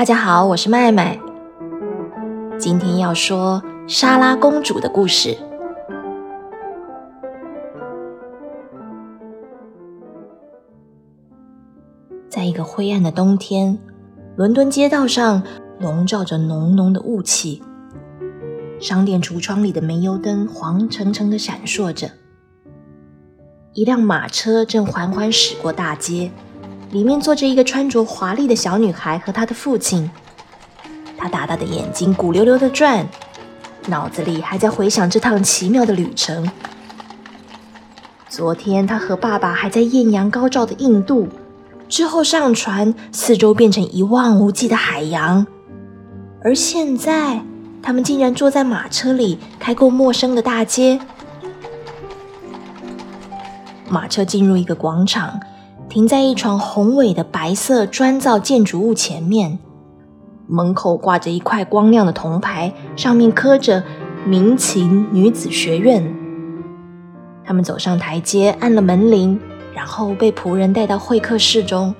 大家好，我是麦麦。今天要说莎拉公主的故事。在一个灰暗的冬天，伦敦街道上笼罩着浓浓的雾气，商店橱窗里的煤油灯黄澄澄的闪烁着。一辆马车正缓缓驶过大街。里面坐着一个穿着华丽的小女孩和她的父亲，她大大的眼睛鼓溜溜的转，脑子里还在回想这趟奇妙的旅程。昨天她和爸爸还在艳阳高照的印度，之后上船，四周变成一望无际的海洋，而现在他们竟然坐在马车里开过陌生的大街。马车进入一个广场。停在一幢宏伟的白色砖造建筑物前面，门口挂着一块光亮的铜牌，上面刻着“民情女子学院”。他们走上台阶，按了门铃，然后被仆人带到会客室中。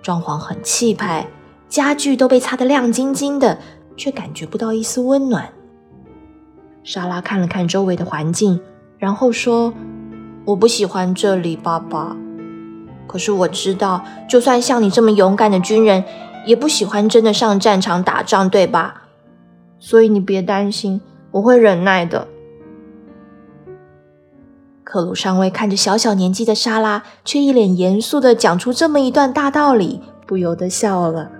装潢很气派，家具都被擦得亮晶晶的，却感觉不到一丝温暖。莎拉看了看周围的环境，然后说：“我不喜欢这里，爸爸。”可是我知道，就算像你这么勇敢的军人，也不喜欢真的上战场打仗，对吧？所以你别担心，我会忍耐的。克鲁上尉看着小小年纪的莎拉，却一脸严肃的讲出这么一段大道理，不由得笑了。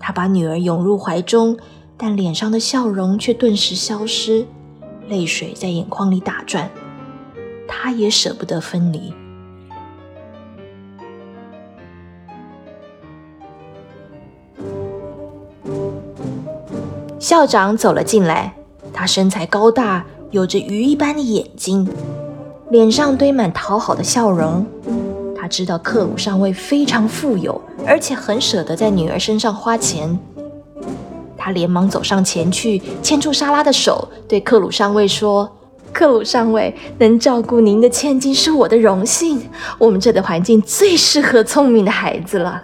他把女儿拥入怀中，但脸上的笑容却顿时消失，泪水在眼眶里打转。他也舍不得分离。校长走了进来，他身材高大，有着鱼一般的眼睛，脸上堆满讨好的笑容。他知道克鲁上尉非常富有，而且很舍得在女儿身上花钱。他连忙走上前去，牵住莎拉的手，对克鲁上尉说：“克鲁上尉，能照顾您的千金是我的荣幸。我们这的环境最适合聪明的孩子了。”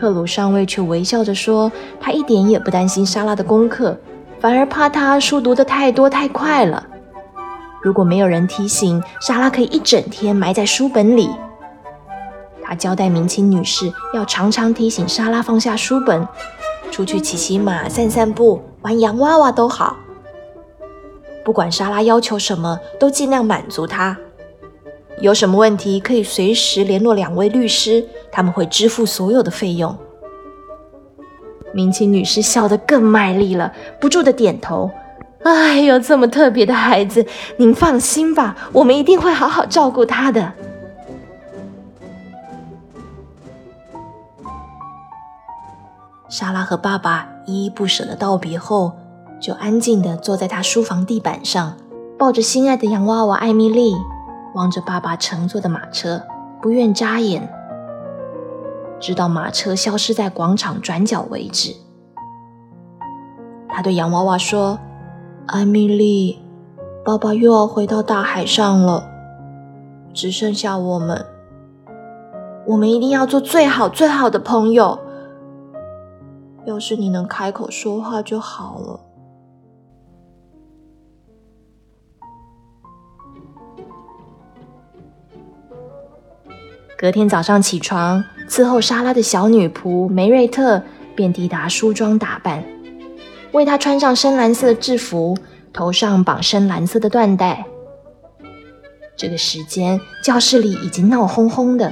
克鲁上尉却微笑着说：“他一点也不担心莎拉的功课，反而怕她书读得太多太快了。如果没有人提醒，莎拉可以一整天埋在书本里。他交代明清女士要常常提醒莎拉放下书本，出去骑骑马、散散步、玩洋娃娃都好。不管莎拉要求什么，都尽量满足她。”有什么问题可以随时联络两位律师，他们会支付所有的费用。明清女士笑得更卖力了，不住的点头。哎呦，这么特别的孩子，您放心吧，我们一定会好好照顾他的。莎拉和爸爸依依不舍的道别后，就安静的坐在他书房地板上，抱着心爱的洋娃娃艾米丽。望着爸爸乘坐的马车，不愿眨眼，直到马车消失在广场转角为止。他对洋娃娃说：“艾米丽，爸爸又要回到大海上了，只剩下我们。我们一定要做最好最好的朋友。要是你能开口说话就好了。”隔天早上起床，伺候莎拉的小女仆梅瑞特便抵达梳妆打扮，为她穿上深蓝色的制服，头上绑深蓝色的缎带。这个时间，教室里已经闹哄哄的，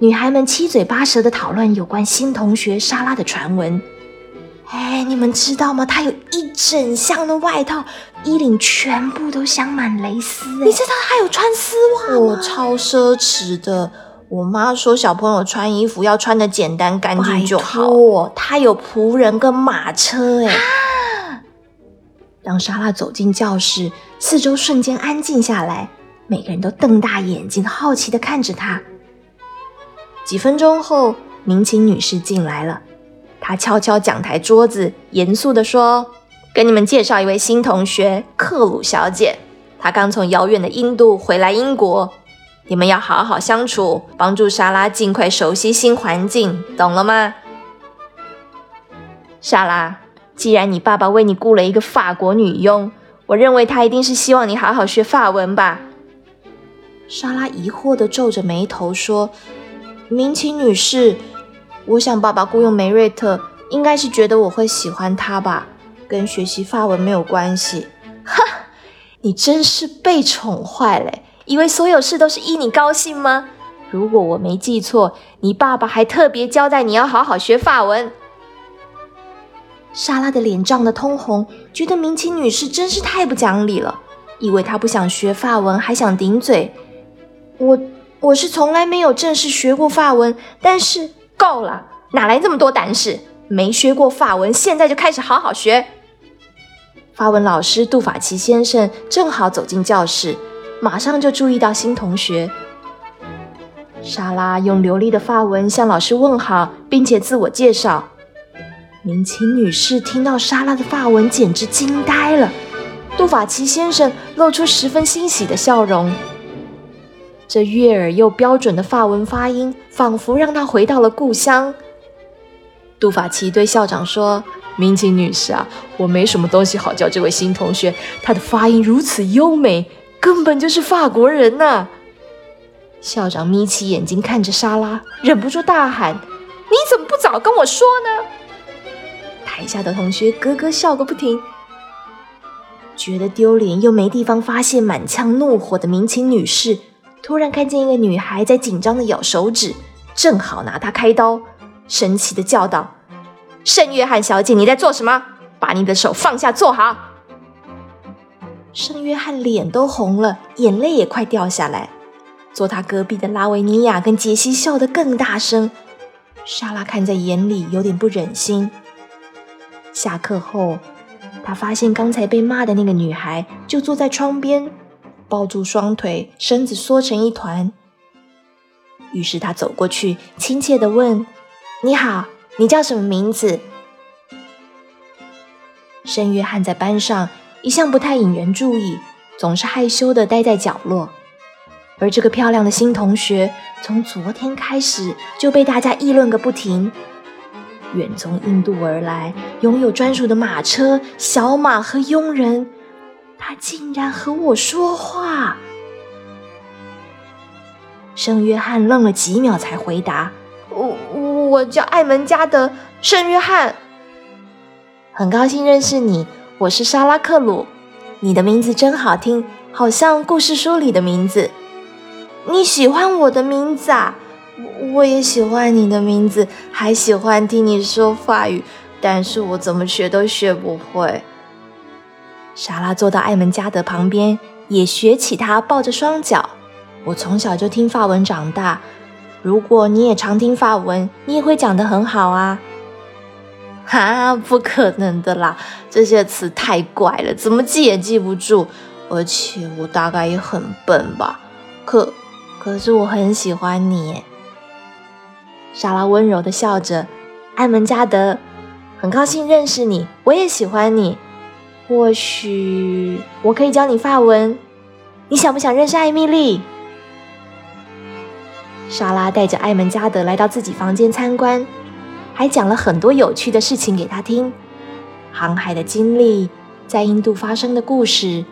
女孩们七嘴八舌的讨论有关新同学莎拉的传闻。哎，你们知道吗？她有一整箱的外套，衣领全部都镶满蕾丝。你知道她有穿丝袜吗？我超奢侈的。我妈说，小朋友穿衣服要穿的简单干净就好。她有仆人跟马车，哎。当莎拉走进教室，四周瞬间安静下来，每个人都瞪大眼睛，好奇的看着她。几分钟后，明琴女士进来了，她敲敲讲台桌子，严肃的说：“跟你们介绍一位新同学，克鲁小姐。她刚从遥远的印度回来英国。”你们要好好相处，帮助莎拉尽快熟悉新环境，懂了吗？莎拉，既然你爸爸为你雇了一个法国女佣，我认为他一定是希望你好好学法文吧？莎拉疑惑地皱着眉头说：“明琴女士，我想爸爸雇佣梅瑞特，应该是觉得我会喜欢他吧，跟学习法文没有关系。”哈，你真是被宠坏了，以为所有事都是依你高兴吗？如果我没记错，你爸爸还特别交代你要好好学法文。莎拉的脸涨得通红，觉得明琴女士真是太不讲理了。以为她不想学法文，还想顶嘴。我我是从来没有正式学过法文，但是够了，哪来这么多胆识？没学过法文，现在就开始好好学。法文老师杜法奇先生正好走进教室，马上就注意到新同学。莎拉用流利的法文向老师问好，并且自我介绍。明清女士听到莎拉的发文，简直惊呆了。杜法奇先生露出十分欣喜的笑容，这悦耳又标准的法文发音，仿佛让他回到了故乡。杜法奇对校长说：“明清女士啊，我没什么东西好教这位新同学，她的发音如此优美，根本就是法国人呐。”校长眯起眼睛看着莎拉，忍不住大喊：“你怎么不早跟我说呢？”台下的同学咯咯笑个不停，觉得丢脸又没地方发泄满腔怒火的明清女士，突然看见一个女孩在紧张的咬手指，正好拿她开刀，生气的叫道：“圣约翰小姐，你在做什么？把你的手放下，坐好。”圣约翰脸都红了，眼泪也快掉下来。坐他隔壁的拉维尼亚跟杰西笑得更大声，莎拉看在眼里，有点不忍心。下课后，他发现刚才被骂的那个女孩就坐在窗边，抱住双腿，身子缩成一团。于是他走过去，亲切地问：“你好，你叫什么名字？”圣约翰在班上一向不太引人注意，总是害羞地待在角落。而这个漂亮的新同学，从昨天开始就被大家议论个不停。远从印度而来，拥有专属的马车、小马和佣人，他竟然和我说话。圣约翰愣了几秒，才回答：“我我叫艾门加德，圣约翰。很高兴认识你，我是沙拉克鲁。你的名字真好听，好像故事书里的名字。你喜欢我的名字啊？”我也喜欢你的名字，还喜欢听你说法语，但是我怎么学都学不会。莎拉坐到艾门加德旁边，也学起他，抱着双脚。我从小就听法文长大，如果你也常听法文，你也会讲得很好啊。哈，不可能的啦，这些词太怪了，怎么记也记不住，而且我大概也很笨吧。可，可是我很喜欢你。莎拉温柔的笑着，艾门加德，很高兴认识你，我也喜欢你。或许我可以教你法文，你想不想认识艾米丽？莎拉带着艾门加德来到自己房间参观，还讲了很多有趣的事情给他听，航海的经历，在印度发生的故事。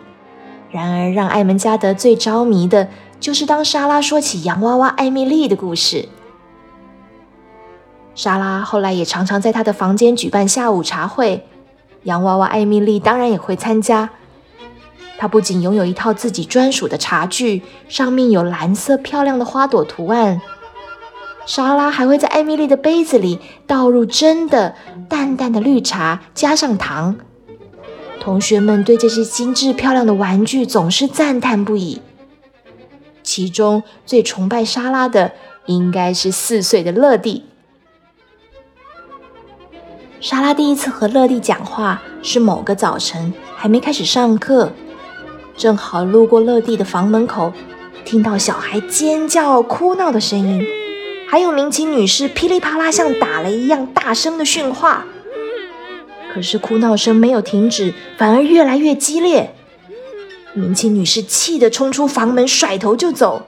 然而，让艾门加德最着迷的就是当莎拉说起洋娃娃艾米丽的故事。莎拉后来也常常在他的房间举办下午茶会，洋娃娃艾米丽当然也会参加。她不仅拥有一套自己专属的茶具，上面有蓝色漂亮的花朵图案。莎拉还会在艾米丽的杯子里倒入真的淡淡的绿茶，加上糖。同学们对这些精致漂亮的玩具总是赞叹不已。其中最崇拜莎拉的应该是四岁的乐蒂。莎拉第一次和乐蒂讲话是某个早晨，还没开始上课，正好路过乐蒂的房门口，听到小孩尖叫、哭闹的声音，还有明琴女士噼里啪啦像打雷一样大声的训话。可是哭闹声没有停止，反而越来越激烈。明琴女士气得冲出房门，甩头就走。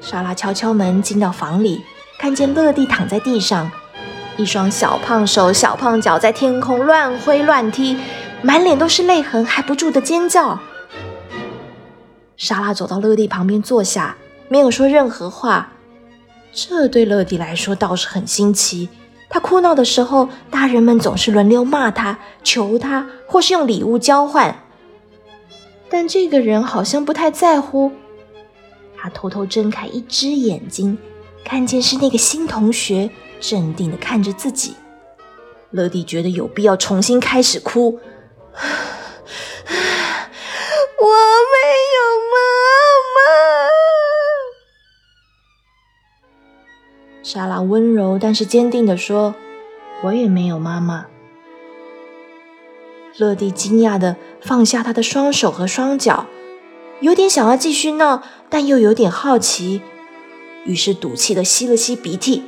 莎拉敲敲门，进到房里，看见乐蒂躺在地上。一双小胖手、小胖脚在天空乱挥乱踢，满脸都是泪痕，还不住的尖叫。莎拉走到乐蒂旁边坐下，没有说任何话。这对乐蒂来说倒是很新奇。他哭闹的时候，大人们总是轮流骂他、求他，或是用礼物交换。但这个人好像不太在乎。他偷偷睁开一只眼睛，看见是那个新同学，镇定的看着自己。乐蒂觉得有必要重新开始哭。我没有妈妈。莎拉温柔但是坚定的说：“我也没有妈妈。”乐蒂惊讶的放下他的双手和双脚，有点想要继续闹，但又有点好奇，于是赌气的吸了吸鼻涕。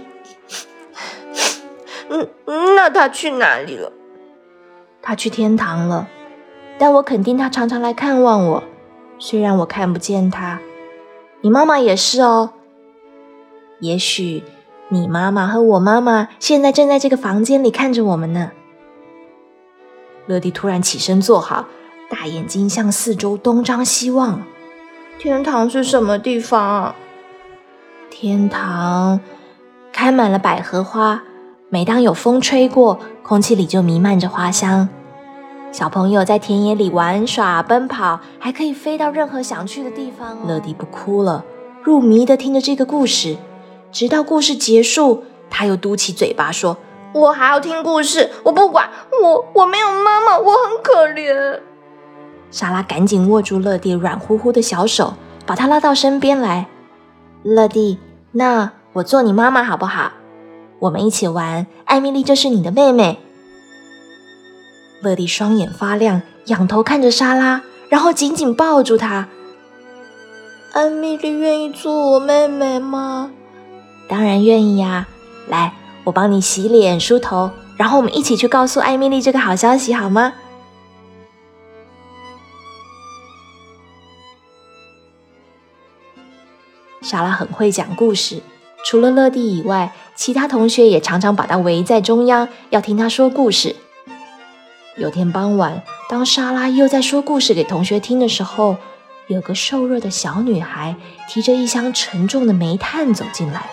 嗯，那他去哪里了？他去天堂了。但我肯定他常常来看望我，虽然我看不见他。你妈妈也是哦。也许你妈妈和我妈妈现在正在这个房间里看着我们呢。乐蒂突然起身坐好，大眼睛向四周东张西望。天堂是什么地方？天堂开满了百合花，每当有风吹过，空气里就弥漫着花香。小朋友在田野里玩耍、奔跑，还可以飞到任何想去的地方。乐迪不哭了，入迷的听着这个故事，直到故事结束，他又嘟起嘴巴说：“我还要听故事，我不管，我我没有妈妈，我很可怜。”莎拉赶紧握住乐蒂软乎乎的小手，把他拉到身边来。乐蒂，那我做你妈妈好不好？我们一起玩，艾米丽就是你的妹妹。乐蒂双眼发亮，仰头看着莎拉，然后紧紧抱住她。艾米丽愿意做我妹妹吗？当然愿意呀！来，我帮你洗脸、梳头，然后我们一起去告诉艾米丽这个好消息，好吗？莎拉很会讲故事，除了乐蒂以外，其他同学也常常把她围在中央，要听她说故事。有天傍晚，当莎拉又在说故事给同学听的时候，有个瘦弱的小女孩提着一箱沉重的煤炭走进来。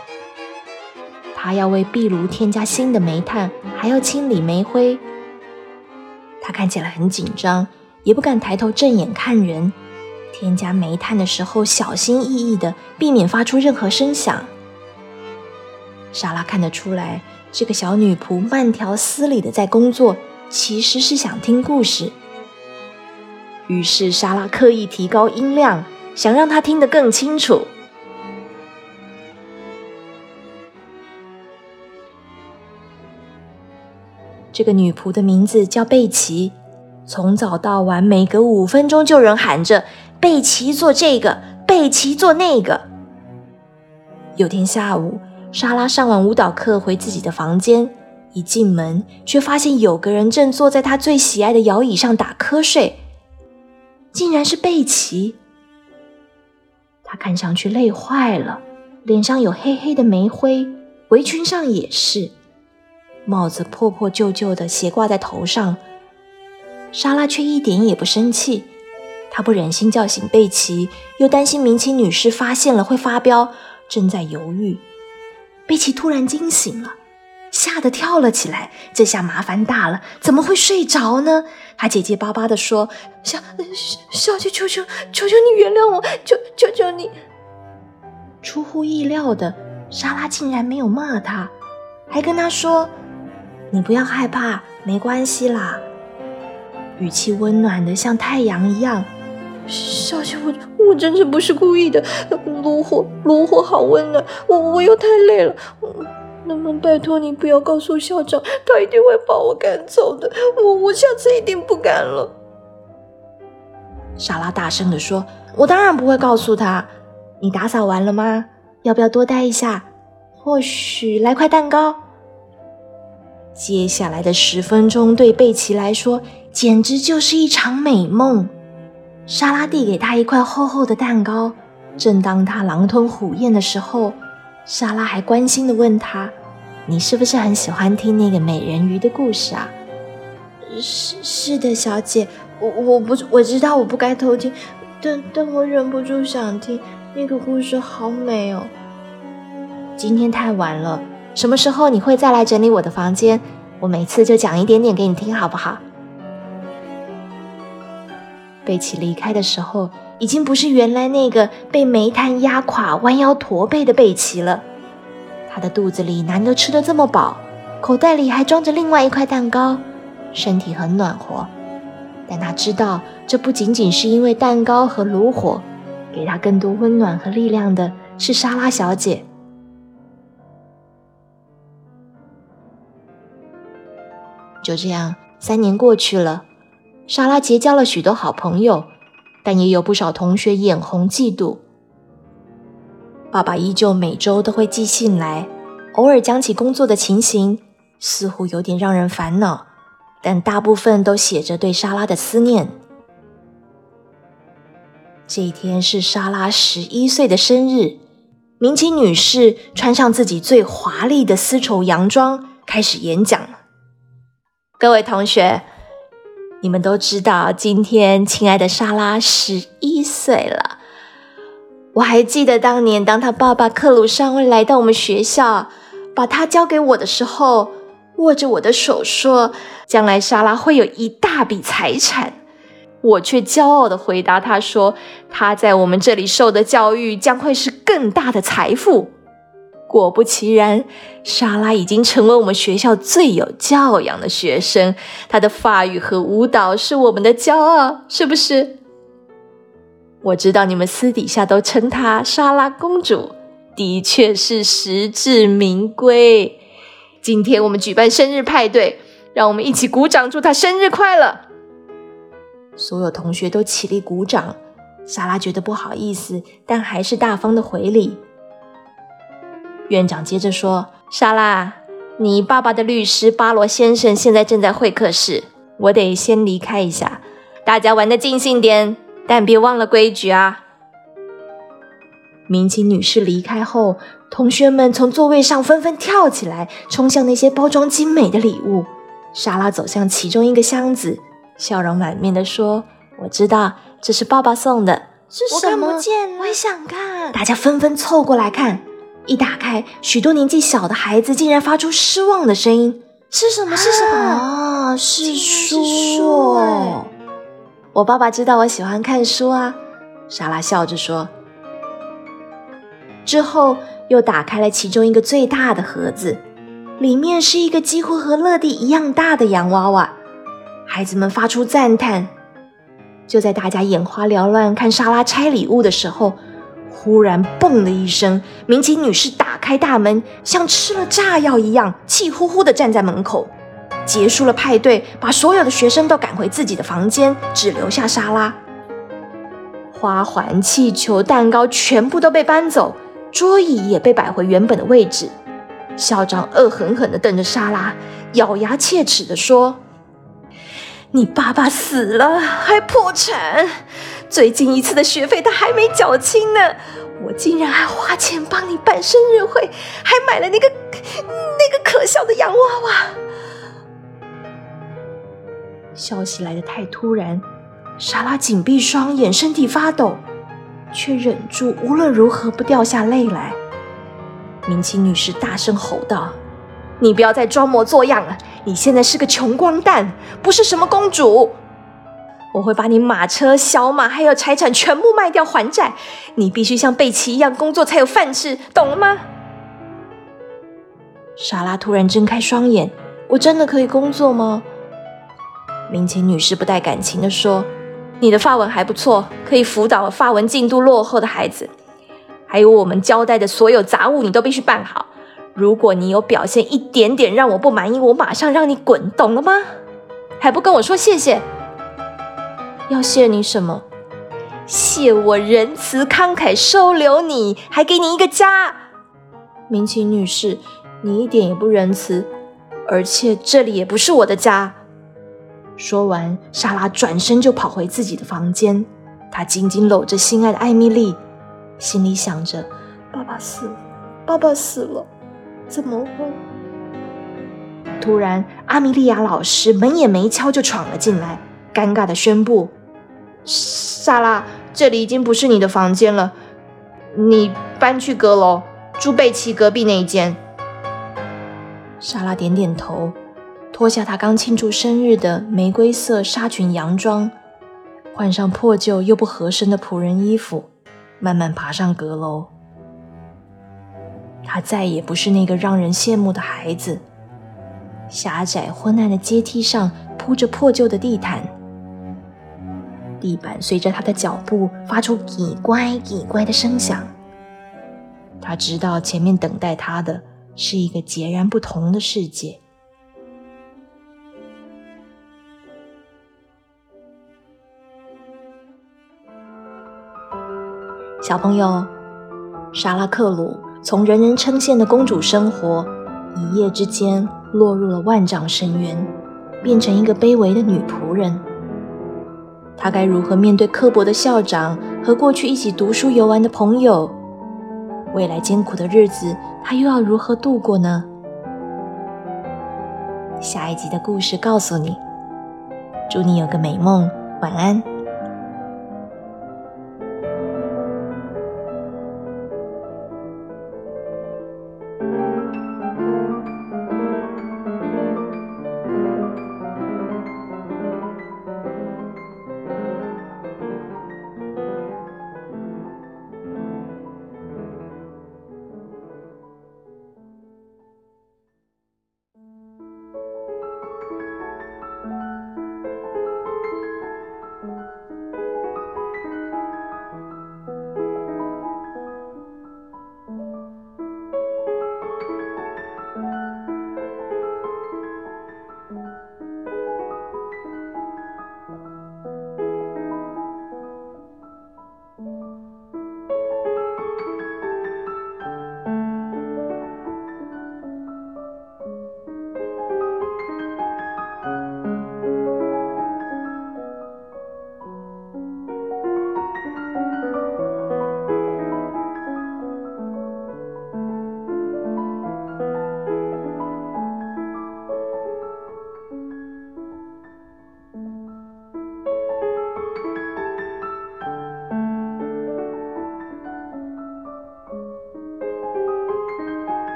她要为壁炉添加新的煤炭，还要清理煤灰。她看起来很紧张，也不敢抬头正眼看人。添加煤炭的时候，小心翼翼的，避免发出任何声响。莎拉看得出来，这个小女仆慢条斯理的在工作。其实是想听故事，于是莎拉刻意提高音量，想让她听得更清楚。这个女仆的名字叫贝奇，从早到晚，每隔五分钟就有人喊着“贝奇做这个，贝奇做那个”。有天下午，莎拉上完舞蹈课回自己的房间。一进门，却发现有个人正坐在她最喜爱的摇椅上打瞌睡，竟然是贝奇。他看上去累坏了，脸上有黑黑的煤灰，围裙上也是，帽子破破旧旧的斜挂在头上。莎拉却一点也不生气，她不忍心叫醒贝奇，又担心明清女士发现了会发飙，正在犹豫。贝奇突然惊醒了。吓得跳了起来，这下麻烦大了，怎么会睡着呢？他结结巴巴地说：“小小姐，求求求求你原谅我，求求求你。”出乎意料的，莎拉竟然没有骂他，还跟他说：“你不要害怕，没关系啦。”语气温暖的像太阳一样。小姐，我我真是不是故意的，炉火炉火好温暖，我我又太累了。能不能拜托你不要告诉校长，他一定会把我赶走的。我我下次一定不敢了。莎拉大声的说：“我当然不会告诉他。你打扫完了吗？要不要多待一下？或许来块蛋糕。”接下来的十分钟对贝奇来说简直就是一场美梦。莎拉递给他一块厚厚的蛋糕，正当他狼吞虎咽的时候。莎拉还关心地问他：“你是不是很喜欢听那个美人鱼的故事啊？是是的，小姐，我我不我知道我不该偷听，但但我忍不住想听那个故事，好美哦。今天太晚了，什么时候你会再来整理我的房间？我每次就讲一点点给你听，好不好？贝奇离开的时候，已经不是原来那个被煤炭压垮、弯腰驼背的贝奇了。他的肚子里难得吃得这么饱，口袋里还装着另外一块蛋糕，身体很暖和。但他知道，这不仅仅是因为蛋糕和炉火，给他更多温暖和力量的是莎拉小姐。就这样，三年过去了，莎拉结交了许多好朋友，但也有不少同学眼红嫉妒。爸爸依旧每周都会寄信来，偶尔讲起工作的情形，似乎有点让人烦恼，但大部分都写着对莎拉的思念。这一天是莎拉十一岁的生日，明清女士穿上自己最华丽的丝绸洋装，开始演讲。各位同学，你们都知道，今天亲爱的莎拉十一岁了。我还记得当年，当他爸爸克鲁上尉来到我们学校，把他交给我的时候，握着我的手说：“将来莎拉会有一大笔财产。”我却骄傲的回答他说：“他在我们这里受的教育将会是更大的财富。”果不其然，莎拉已经成为我们学校最有教养的学生。她的法语和舞蹈是我们的骄傲，是不是？我知道你们私底下都称她莎拉公主，的确是实至名归。今天我们举办生日派对，让我们一起鼓掌，祝她生日快乐！所有同学都起立鼓掌。莎拉觉得不好意思，但还是大方的回礼。院长接着说：“莎拉，你爸爸的律师巴罗先生现在正在会客室，我得先离开一下。大家玩的尽兴点。”但别忘了规矩啊！民警女士离开后，同学们从座位上纷纷跳起来，冲向那些包装精美的礼物。莎拉走向其中一个箱子，笑容满面地说：“我知道这是爸爸送的，是什么？我也想看。”大家纷纷凑过来看，一打开，许多年纪小的孩子竟然发出失望的声音：“是什么？是什么？啊，是书！”我爸爸知道我喜欢看书啊，莎拉笑着说。之后又打开了其中一个最大的盒子，里面是一个几乎和乐蒂一样大的洋娃娃。孩子们发出赞叹。就在大家眼花缭乱看莎拉拆礼物的时候，忽然“嘣”的一声，民警女士打开大门，像吃了炸药一样，气呼呼地站在门口。结束了派对，把所有的学生都赶回自己的房间，只留下莎拉。花环、气球、蛋糕全部都被搬走，桌椅也被摆回原本的位置。校长恶狠狠地瞪着莎拉，咬牙切齿地说：“你爸爸死了还破产，最近一次的学费他还没缴清呢。我竟然还花钱帮你办生日会，还买了那个那个可笑的洋娃娃。”消息来得太突然，莎拉紧闭双眼，身体发抖，却忍住无论如何不掉下泪来。明清女士大声吼道：“你不要再装模作样了！你现在是个穷光蛋，不是什么公主。我会把你马车、小马还有财产全部卖掉还债。你必须像贝奇一样工作才有饭吃，懂了吗？”莎拉突然睁开双眼：“我真的可以工作吗？”明琴女士不带感情地说：“你的发文还不错，可以辅导发文进度落后的孩子。还有我们交代的所有杂物，你都必须办好。如果你有表现一点点让我不满意，我马上让你滚，懂了吗？还不跟我说谢谢？要谢你什么？谢我仁慈慷慨收留你，还给你一个家。明琴女士，你一点也不仁慈，而且这里也不是我的家。”说完，莎拉转身就跑回自己的房间。她紧紧搂着心爱的艾米丽，心里想着：“爸爸死了，爸爸死了，怎么会？突然，阿米莉亚老师门也没敲就闯了进来，尴尬的宣布：“莎拉，这里已经不是你的房间了，你搬去阁楼，住贝奇隔壁那一间。”莎拉点点头，脱下她刚庆祝生日的玫瑰色纱裙洋装，换上破旧又不合身的仆人衣服，慢慢爬上阁楼。她再也不是那个让人羡慕的孩子。狭窄昏暗的阶梯上铺着破旧的地毯，地板随着他的脚步发出“叽乖叽乖”的声响。他知道前面等待他的是一个截然不同的世界。小朋友，莎拉克鲁从人人称羡的公主生活，一夜之间。落入了万丈深渊，变成一个卑微的女仆人。他该如何面对刻薄的校长和过去一起读书游玩的朋友？未来艰苦的日子，他又要如何度过呢？下一集的故事告诉你。祝你有个美梦，晚安。